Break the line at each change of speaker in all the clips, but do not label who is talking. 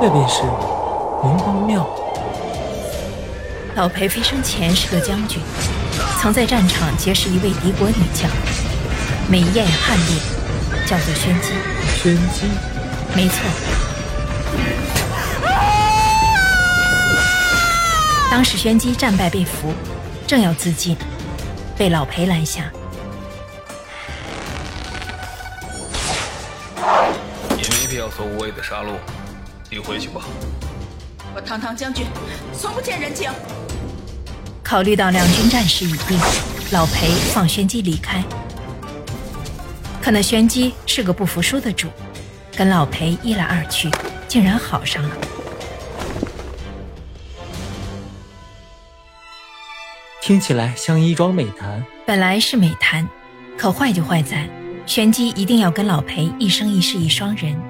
那便是明光庙。
老裴飞升前是个将军，曾在战场结识一位敌国女将，美艳悍烈，叫做宣姬。
宣姬，
没错。当时宣姬战败被俘，正要自尽，被老裴拦下。
也没必要做无谓的杀戮，你回去吧。
我堂堂将军，从不欠人情。
考虑到两军战事已定，老裴放宣机离开。可那宣机是个不服输的主，跟老裴一来二去，竟然好上了。
听起来像一桩美谈。
本来是美谈，可坏就坏在玄机一定要跟老裴一生一世一双人。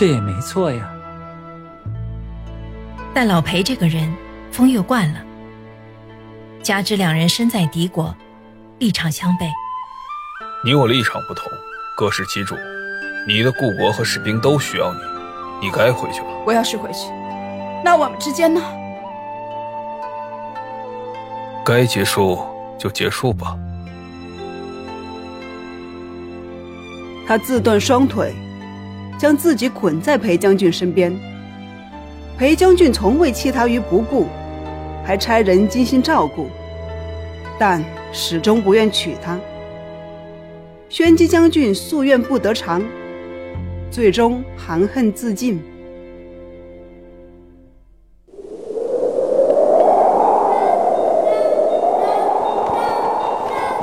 这也没错呀。
但老裴这个人风月惯了，加之两人身在敌国，立场相悖。
你我立场不同，各司其主。你的故国和士兵都需要你，你该回去了。
我要是回去，那我们之间呢？
该结束就结束吧。
他自断双腿，将自己捆在裴将军身边。裴将军从未弃他于不顾，还差人精心照顾，但始终不愿娶她。宣姬将军夙愿不得偿，最终含恨自尽。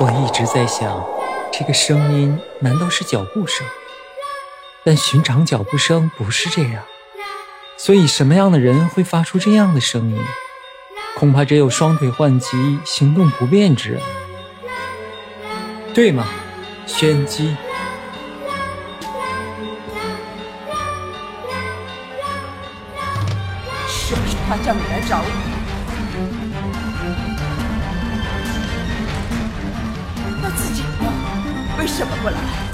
我一直在想，这个声音难道是脚步声？但寻常脚步声不是这样，所以什么样的人会发出这样的声音？恐怕只有双腿患疾、行动不便之人，对吗？宣姬，
是不是他叫你来找我？那自己呢？为什么不来？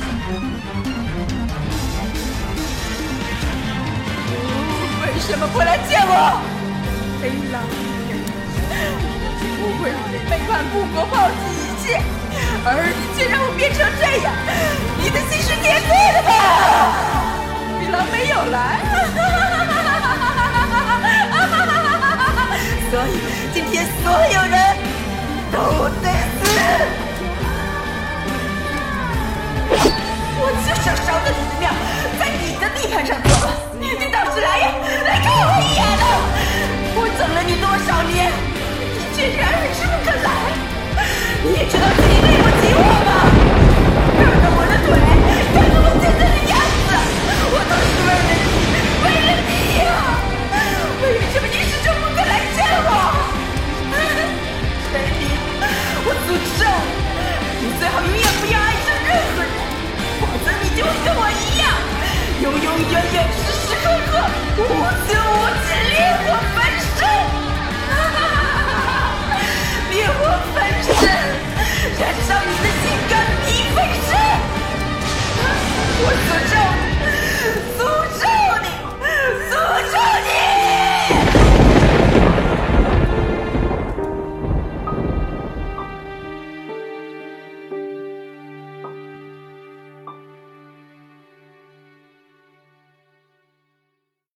什么不来见我？黑狼我会让你背叛故国，抛弃一切，而你却让我变成这样，你的心是碾碎的吧？黑狼没有来，所以今天所有人等了你多少年，你竟然还是不肯来？你也知道自己对不起我吗？看看我的腿，看看我现在的样子，我都是为了你，为了你呀！为什么你始终不肯来见我？雷鸣，我诅咒你，你最好永远不要爱上任何人。否则你就会跟我一样，永永远远、